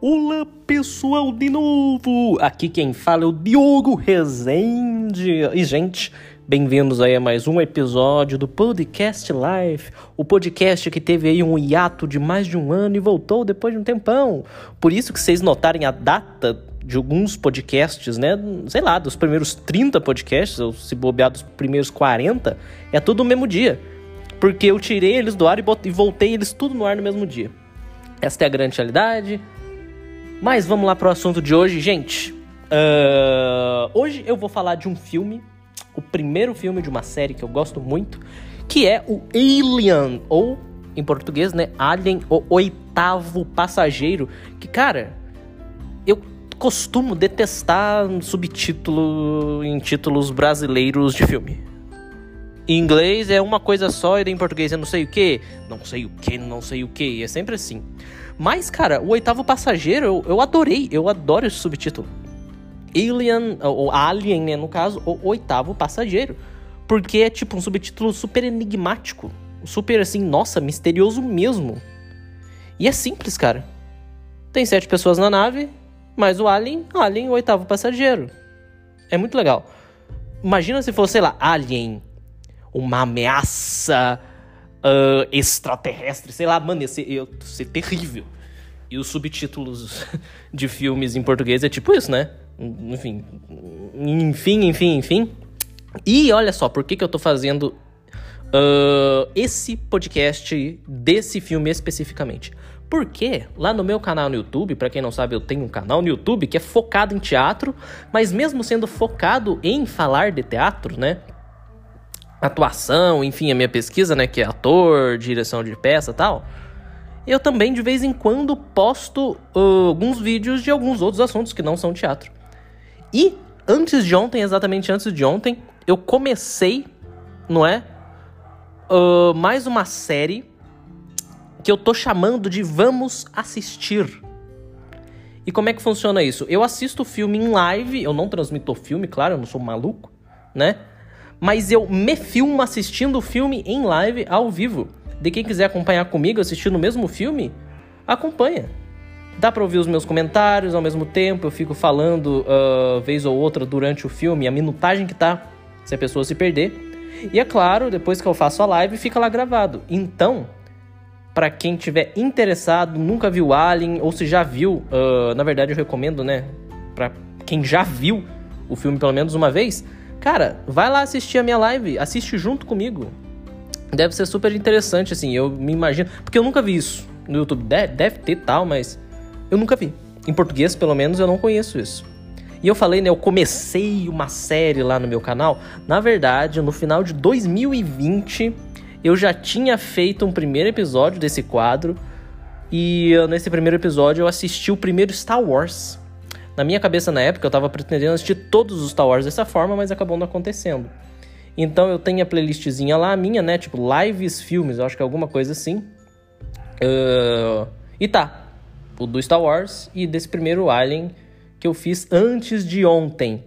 Olá pessoal de novo! Aqui quem fala é o Diogo Rezende. E gente, bem-vindos aí a mais um episódio do Podcast Life, o podcast que teve aí um hiato de mais de um ano e voltou depois de um tempão. Por isso que vocês notarem a data de alguns podcasts, né? Sei lá, dos primeiros 30 podcasts, ou se bobear dos primeiros 40, é tudo no mesmo dia. Porque eu tirei eles do ar e voltei eles tudo no ar no mesmo dia. Esta é a grande realidade. Mas vamos lá pro assunto de hoje, gente. Uh, hoje eu vou falar de um filme, o primeiro filme de uma série que eu gosto muito, que é o Alien, ou em português, né? Alien, o oitavo passageiro. Que, cara, eu costumo detestar subtítulo em títulos brasileiros de filme. Em inglês é uma coisa só e em português é não sei o que, não sei o que, não sei o que. É sempre assim. Mas, cara, o oitavo passageiro eu, eu adorei, eu adoro esse subtítulo. Alien, ou Alien, né, no caso, o oitavo passageiro. Porque é tipo um subtítulo super enigmático. Super assim, nossa, misterioso mesmo. E é simples, cara. Tem sete pessoas na nave, mas o Alien, Alien, o oitavo passageiro. É muito legal. Imagina se fosse, sei lá, Alien, uma ameaça uh, extraterrestre, sei lá, mano, ia ser, ia ser terrível. E os subtítulos de filmes em português é tipo isso, né? Enfim, enfim, enfim, enfim. E olha só, por que, que eu tô fazendo uh, esse podcast desse filme especificamente? Porque lá no meu canal no YouTube, para quem não sabe, eu tenho um canal no YouTube que é focado em teatro, mas mesmo sendo focado em falar de teatro, né? Atuação, enfim, a minha pesquisa, né, que é ator, direção de peça tal, eu também de vez em quando posto uh, alguns vídeos de alguns outros assuntos que não são teatro. E antes de ontem, exatamente antes de ontem, eu comecei, não é? Uh, mais uma série que eu tô chamando de Vamos Assistir. E como é que funciona isso? Eu assisto o filme em live, eu não transmito o filme, claro, eu não sou maluco, né? Mas eu me filmo assistindo o filme em live ao vivo. De quem quiser acompanhar comigo assistindo o mesmo filme, acompanha. Dá pra ouvir os meus comentários ao mesmo tempo, eu fico falando uh, vez ou outra durante o filme, a minutagem que tá, se a pessoa se perder. E é claro, depois que eu faço a live, fica lá gravado. Então, para quem tiver interessado, nunca viu Alien, ou se já viu, uh, na verdade eu recomendo, né? Pra quem já viu o filme pelo menos uma vez, Cara, vai lá assistir a minha live, assiste junto comigo. Deve ser super interessante, assim, eu me imagino. Porque eu nunca vi isso no YouTube. Deve, ter tal, mas eu nunca vi. Em português, pelo menos, eu não conheço isso. E eu falei, né? Eu comecei uma série lá no meu canal. Na verdade, no final de 2020, eu já tinha feito um primeiro episódio desse quadro. E nesse primeiro episódio eu assisti o primeiro Star Wars. Na minha cabeça na época eu tava pretendendo assistir todos os Star Wars dessa forma, mas acabou não acontecendo. Então eu tenho a playlistzinha lá, a minha, né? Tipo, lives, filmes, eu acho que é alguma coisa assim. Uh, e tá. O do Star Wars e desse primeiro Alien que eu fiz antes de ontem.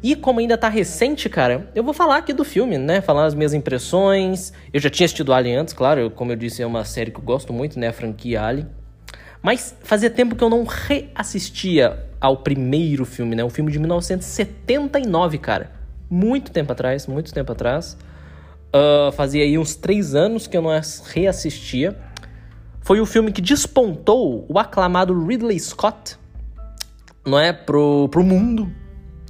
E como ainda tá recente, cara, eu vou falar aqui do filme, né? Falar as minhas impressões. Eu já tinha assistido Alien antes, claro, como eu disse, é uma série que eu gosto muito, né? A franquia Alien. Mas fazia tempo que eu não reassistia ao primeiro filme, né? Um filme de 1979, cara. Muito tempo atrás, muito tempo atrás. Uh, fazia aí uns três anos que eu não reassistia. Foi o filme que despontou o aclamado Ridley Scott, não é? Pro, pro mundo,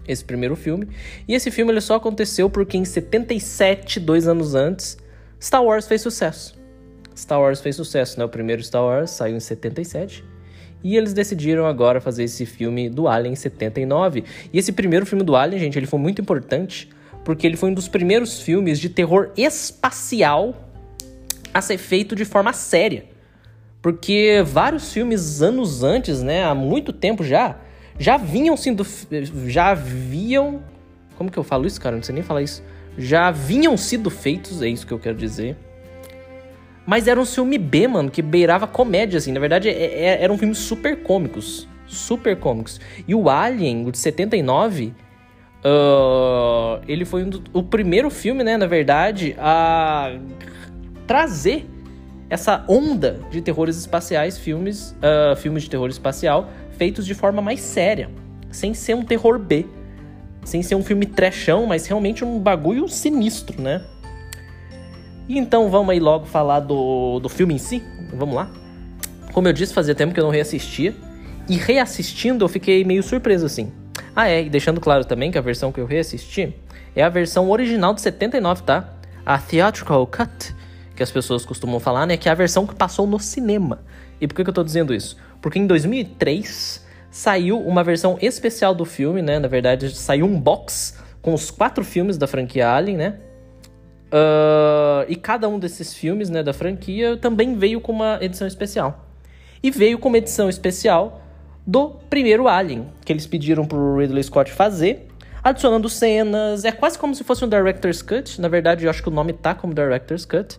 esse primeiro filme. E esse filme ele só aconteceu porque em 77, dois anos antes, Star Wars fez sucesso. Star Wars fez sucesso, né? O primeiro Star Wars saiu em 77. E eles decidiram agora fazer esse filme do Alien em 79. E esse primeiro filme do Alien, gente, ele foi muito importante porque ele foi um dos primeiros filmes de terror espacial a ser feito de forma séria. Porque vários filmes anos antes, né, há muito tempo já, já vinham sendo já haviam, como que eu falo isso, cara? Não sei nem falar isso. Já vinham sido feitos, é isso que eu quero dizer mas era um filme B, mano, que beirava comédia, assim. Na verdade, é, é, eram filmes super cômicos. Super cômicos. E o Alien, o de 79, uh, ele foi um do, o primeiro filme, né, na verdade, a trazer essa onda de terrores espaciais, filmes, uh, filmes de terror espacial feitos de forma mais séria, sem ser um terror B, sem ser um filme trechão, mas realmente um bagulho sinistro, né? E então vamos aí logo falar do, do filme em si? Vamos lá? Como eu disse, fazia tempo que eu não reassistia. E reassistindo eu fiquei meio surpreso assim. Ah, é, e deixando claro também que a versão que eu reassisti é a versão original de 79, tá? A Theatrical Cut, que as pessoas costumam falar, né? Que é a versão que passou no cinema. E por que, que eu tô dizendo isso? Porque em 2003 saiu uma versão especial do filme, né? Na verdade, saiu um box com os quatro filmes da franquia Alien, né? Uh, e cada um desses filmes né, da franquia também veio com uma edição especial. E veio com uma edição especial do primeiro Alien, que eles pediram pro Ridley Scott fazer, adicionando cenas. É quase como se fosse um Director's Cut. Na verdade, eu acho que o nome tá como Director's Cut.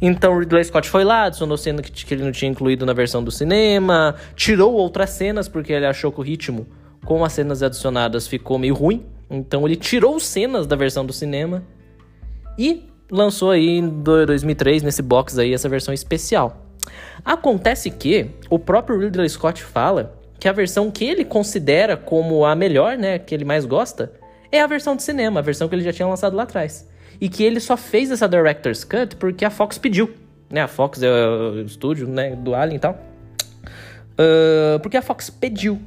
Então o Ridley Scott foi lá, adicionou cena que, que ele não tinha incluído na versão do cinema, tirou outras cenas porque ele achou que o ritmo com as cenas adicionadas ficou meio ruim. Então ele tirou cenas da versão do cinema e lançou aí em 2003 nesse box aí essa versão especial. Acontece que o próprio Ridley Scott fala que a versão que ele considera como a melhor, né, que ele mais gosta, é a versão de cinema, a versão que ele já tinha lançado lá atrás. E que ele só fez essa Director's Cut porque a Fox pediu. Né, a Fox é o estúdio né, do Alien e tal. Uh, porque a Fox pediu.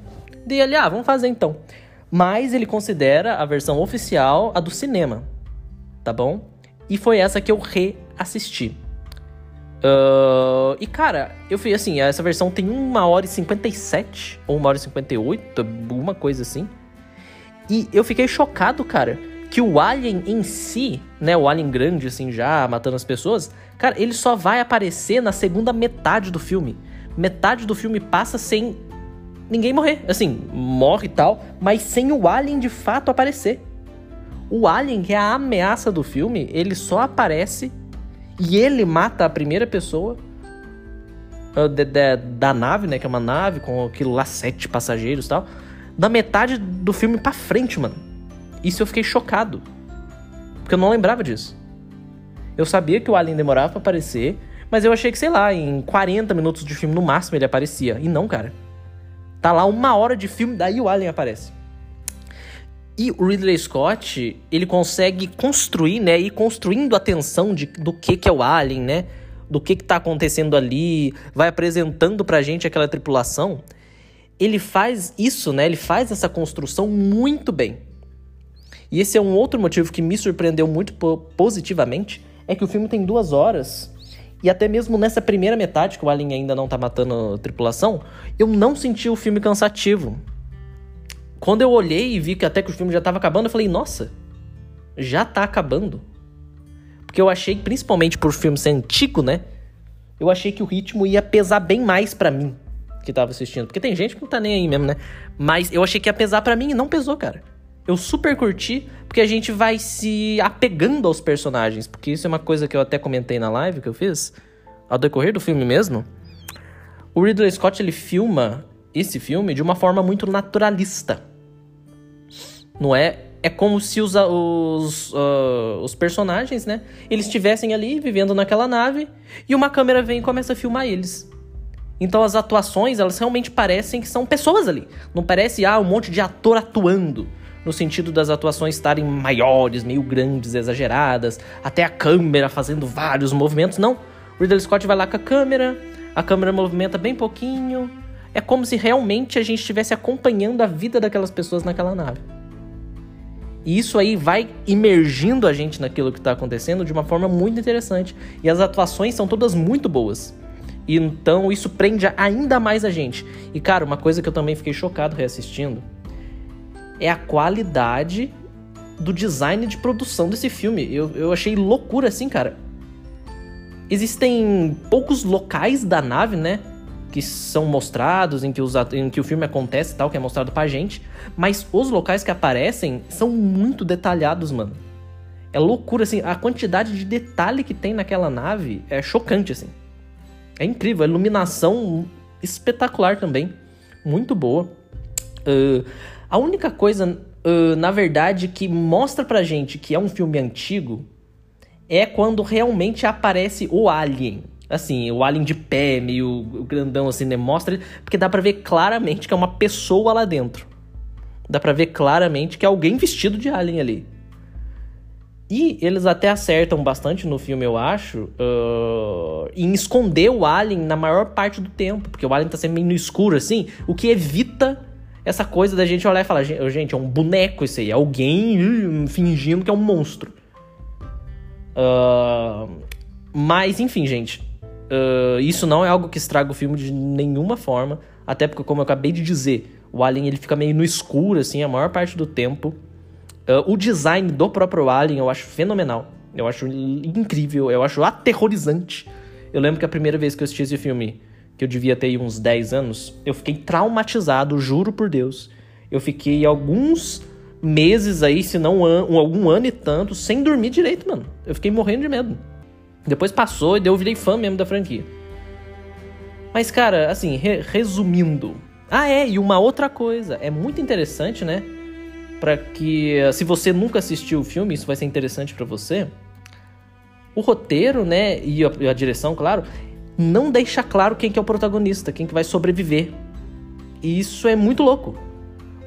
E ele, ah, vamos fazer então. Mas ele considera a versão oficial a do cinema. Tá bom? E foi essa que eu reassisti. Uh, e cara, eu fui assim, essa versão tem 1 hora e 57, ou 1 hora e 58, alguma coisa assim. E eu fiquei chocado, cara, que o Alien em si, né, o Alien grande, assim, já matando as pessoas, cara, ele só vai aparecer na segunda metade do filme. Metade do filme passa sem ninguém morrer. Assim, morre e tal, mas sem o Alien de fato aparecer. O Alien, que é a ameaça do filme, ele só aparece e ele mata a primeira pessoa de, de, da nave, né? Que é uma nave com aquilo lá, sete passageiros e tal. Da metade do filme pra frente, mano. Isso eu fiquei chocado. Porque eu não lembrava disso. Eu sabia que o Alien demorava pra aparecer, mas eu achei que, sei lá, em 40 minutos de filme no máximo ele aparecia. E não, cara. Tá lá uma hora de filme, daí o Alien aparece. E o Ridley Scott, ele consegue construir, né, ir construindo a tensão de, do que que é o Alien, né? Do que que tá acontecendo ali, vai apresentando pra gente aquela tripulação. Ele faz isso, né? Ele faz essa construção muito bem. E esse é um outro motivo que me surpreendeu muito positivamente, é que o filme tem duas horas e até mesmo nessa primeira metade, que o Alien ainda não tá matando a tripulação, eu não senti o filme cansativo. Quando eu olhei e vi que até que o filme já tava acabando, eu falei, nossa, já tá acabando. Porque eu achei, principalmente por filme ser antigo, né? Eu achei que o ritmo ia pesar bem mais para mim que tava assistindo. Porque tem gente que não tá nem aí mesmo, né? Mas eu achei que ia pesar para mim e não pesou, cara. Eu super curti, porque a gente vai se apegando aos personagens. Porque isso é uma coisa que eu até comentei na live que eu fiz. Ao decorrer do filme mesmo. O Ridley Scott, ele filma esse filme de uma forma muito naturalista não é? É como se os, os, uh, os personagens, né? Eles estivessem ali vivendo naquela nave e uma câmera vem e começa a filmar eles. Então as atuações, elas realmente parecem que são pessoas ali. Não parece, ah, um monte de ator atuando. No sentido das atuações estarem maiores, meio grandes, exageradas, até a câmera fazendo vários movimentos. Não. Ridley Scott vai lá com a câmera, a câmera movimenta bem pouquinho. É como se realmente a gente estivesse acompanhando a vida daquelas pessoas naquela nave. E isso aí vai imergindo a gente naquilo que está acontecendo de uma forma muito interessante. E as atuações são todas muito boas. E então isso prende ainda mais a gente. E cara, uma coisa que eu também fiquei chocado reassistindo é a qualidade do design de produção desse filme. Eu, eu achei loucura assim, cara. Existem poucos locais da nave, né? Que são mostrados, em que, os, em que o filme acontece e tal, que é mostrado pra gente. Mas os locais que aparecem são muito detalhados, mano. É loucura, assim. A quantidade de detalhe que tem naquela nave é chocante, assim. É incrível. A iluminação espetacular também. Muito boa. Uh, a única coisa, uh, na verdade, que mostra pra gente que é um filme antigo é quando realmente aparece o Alien Assim, o alien de pé, meio grandão assim, né? Mostra. Porque dá pra ver claramente que é uma pessoa lá dentro. Dá pra ver claramente que é alguém vestido de alien ali. E eles até acertam bastante no filme, eu acho, uh, em esconder o alien na maior parte do tempo. Porque o alien tá sempre meio no escuro, assim, o que evita essa coisa da gente olhar e falar: gente, é um boneco isso aí, é alguém fingindo que é um monstro. Uh, mas, enfim, gente, uh, isso não é algo que estraga o filme de nenhuma forma. Até porque, como eu acabei de dizer, o alien ele fica meio no escuro, assim, a maior parte do tempo. Uh, o design do próprio Alien eu acho fenomenal. Eu acho incrível, eu acho aterrorizante. Eu lembro que a primeira vez que eu assisti esse filme, que eu devia ter uns 10 anos, eu fiquei traumatizado, juro por Deus. Eu fiquei alguns meses aí, se não um, algum ano e tanto, sem dormir direito, mano. Eu fiquei morrendo de medo. Depois passou e eu virei fã mesmo da franquia. Mas, cara, assim, re resumindo. Ah, é, e uma outra coisa. É muito interessante, né? para que se você nunca assistiu o filme, isso vai ser interessante para você. O roteiro, né, e a, e a, direção, claro, não deixa claro quem que é o protagonista, quem que vai sobreviver. E isso é muito louco.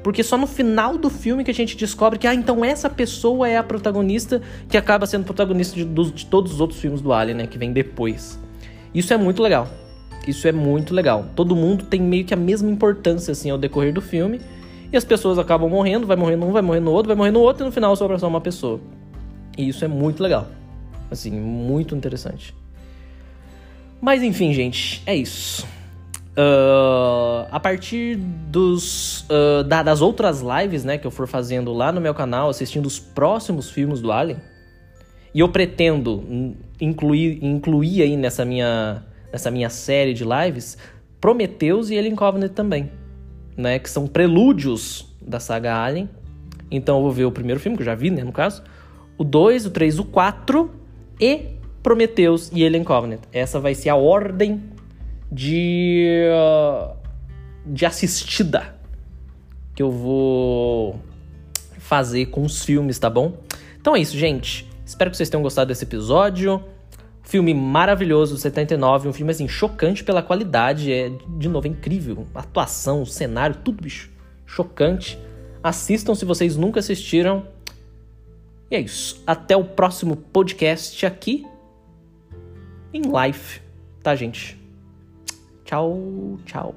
Porque só no final do filme que a gente descobre que, ah, então essa pessoa é a protagonista que acaba sendo protagonista de, de, todos os outros filmes do Alien, né, que vem depois. Isso é muito legal. Isso é muito legal. Todo mundo tem meio que a mesma importância, assim, ao decorrer do filme. E as pessoas acabam morrendo, vai morrendo um, vai morrendo outro, vai morrendo outro, e no final sobra só uma pessoa. E isso é muito legal. Assim, muito interessante. Mas enfim, gente, é isso. Uh, a partir dos uh, da, das outras lives, né, que eu for fazendo lá no meu canal, assistindo os próximos filmes do Alien, e eu pretendo incluir, incluir aí nessa minha, nessa minha série de lives Prometheus e Alien Covenant também né? Que são prelúdios da saga Alien. Então eu vou ver o primeiro filme, que eu já vi, né, no caso. O 2, o 3, o 4 e Prometheus e Alien Covenant. Essa vai ser a ordem de, uh, de assistida que eu vou fazer com os filmes, tá bom? Então é isso, gente. Espero que vocês tenham gostado desse episódio. Filme maravilhoso, 79, um filme assim chocante pela qualidade, é de novo é incrível, atuação, cenário, tudo bicho, chocante. Assistam se vocês nunca assistiram. E é isso. Até o próximo podcast aqui em live, tá, gente? Chau, chau.